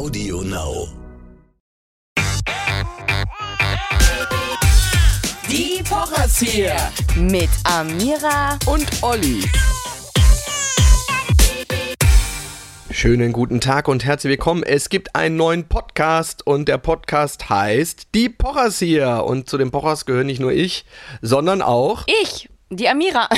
Audio Now. Die Pochers hier Mit Amira. und Olli. Schönen guten Tag und herzlich willkommen. Es gibt einen neuen Podcast und der Podcast heißt Die Pochers hier. Und zu den Pochers gehören nicht nur ich, sondern auch. Ich, die Amira.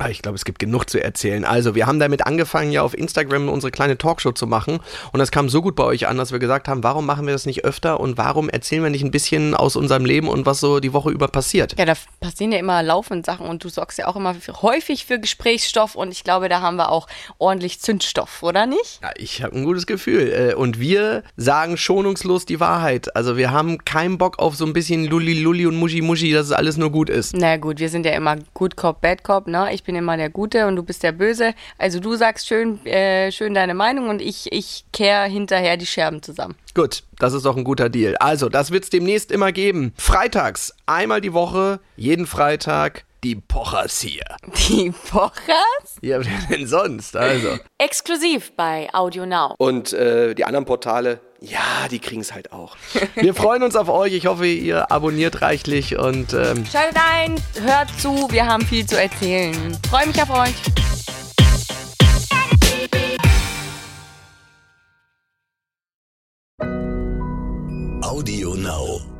Ah, Ich glaube, es gibt genug zu erzählen. Also, wir haben damit angefangen, ja auf Instagram unsere kleine Talkshow zu machen. Und das kam so gut bei euch an, dass wir gesagt haben, warum machen wir das nicht öfter und warum erzählen wir nicht ein bisschen aus unserem Leben und was so die Woche über passiert? Ja, da passieren ja immer laufend Sachen und du sorgst ja auch immer für, häufig für Gesprächsstoff und ich glaube, da haben wir auch ordentlich Zündstoff, oder nicht? Ja, ich habe ein gutes Gefühl. Äh, Und wir sagen schonungslos die Wahrheit. Also, wir haben keinen Bock auf so ein bisschen Lulli Lulli und Muschi Muschi, dass es alles nur gut ist. Na gut, wir sind ja immer Good Cop, Bad Cop, ne? Ich bin immer der Gute und du bist der Böse. Also du sagst schön, äh, schön deine Meinung und ich, ich kehr hinterher die Scherben zusammen. Gut, das ist doch ein guter Deal. Also, das wird es demnächst immer geben. Freitags, einmal die Woche, jeden Freitag, die Pochers hier. Die Pochers? Ja, wer denn sonst? Also. Exklusiv bei Audio Now. Und äh, die anderen Portale, ja, die kriegen es halt auch. Wir freuen uns auf euch. Ich hoffe, ihr abonniert reichlich und ähm, Schaltet ein, hört zu, wir haben viel zu erzählen. Freue mich auf euch. Audio Now.